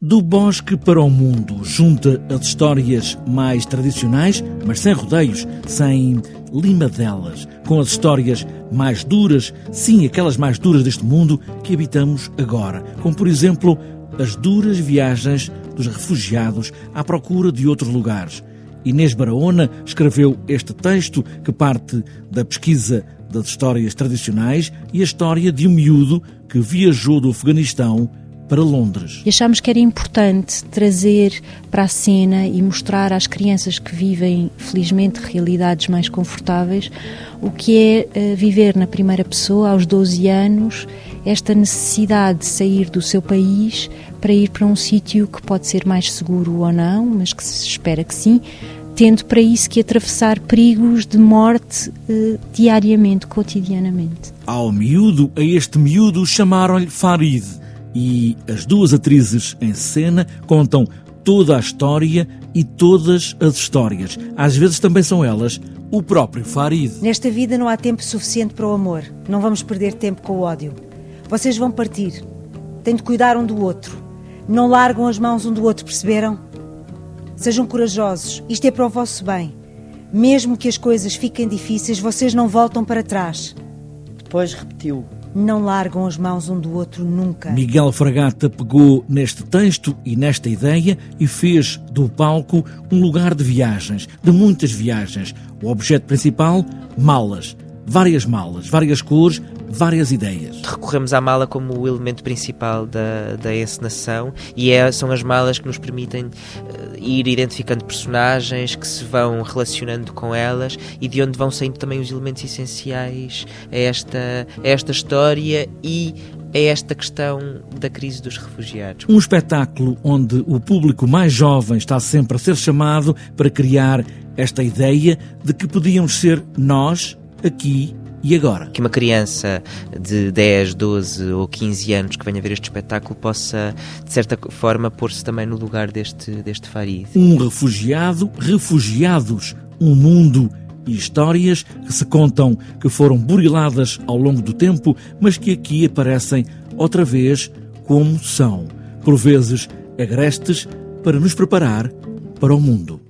Do bosque para o mundo, junta as histórias mais tradicionais, mas sem rodeios, sem limadelas, com as histórias mais duras, sim, aquelas mais duras deste mundo que habitamos agora, como por exemplo as duras viagens dos refugiados à procura de outros lugares. Inês Barahona escreveu este texto que parte da pesquisa das histórias tradicionais e a história de um miúdo que viajou do Afeganistão para Londres. E achámos que era importante trazer para a cena e mostrar às crianças que vivem, felizmente, realidades mais confortáveis, o que é uh, viver na primeira pessoa, aos 12 anos, esta necessidade de sair do seu país para ir para um sítio que pode ser mais seguro ou não, mas que se espera que sim, tendo para isso que atravessar perigos de morte uh, diariamente, cotidianamente. Ao miúdo, a este miúdo, chamaram-lhe Farid e as duas atrizes em cena contam toda a história e todas as histórias. Às vezes também são elas o próprio Farid. Nesta vida não há tempo suficiente para o amor. Não vamos perder tempo com o ódio. Vocês vão partir. Têm de cuidar um do outro. Não largam as mãos um do outro, perceberam? Sejam corajosos. Isto é para o vosso bem. Mesmo que as coisas fiquem difíceis, vocês não voltam para trás. Depois repetiu não largam as mãos um do outro nunca. Miguel Fragata pegou neste texto e nesta ideia e fez do palco um lugar de viagens, de muitas viagens. O objeto principal, malas. Várias malas, várias cores, várias ideias. Recorremos à mala como o elemento principal da, da encenação e é, são as malas que nos permitem uh, ir identificando personagens que se vão relacionando com elas e de onde vão saindo também os elementos essenciais a esta, a esta história e a esta questão da crise dos refugiados. Um espetáculo onde o público mais jovem está sempre a ser chamado para criar esta ideia de que podíamos ser nós aqui e agora? Que uma criança de 10, 12 ou 15 anos que venha ver este espetáculo possa, de certa forma, pôr-se também no lugar deste, deste Farid. Um refugiado, refugiados, um mundo e histórias que se contam que foram buriladas ao longo do tempo, mas que aqui aparecem outra vez como são, por vezes agrestes, para nos preparar para o mundo.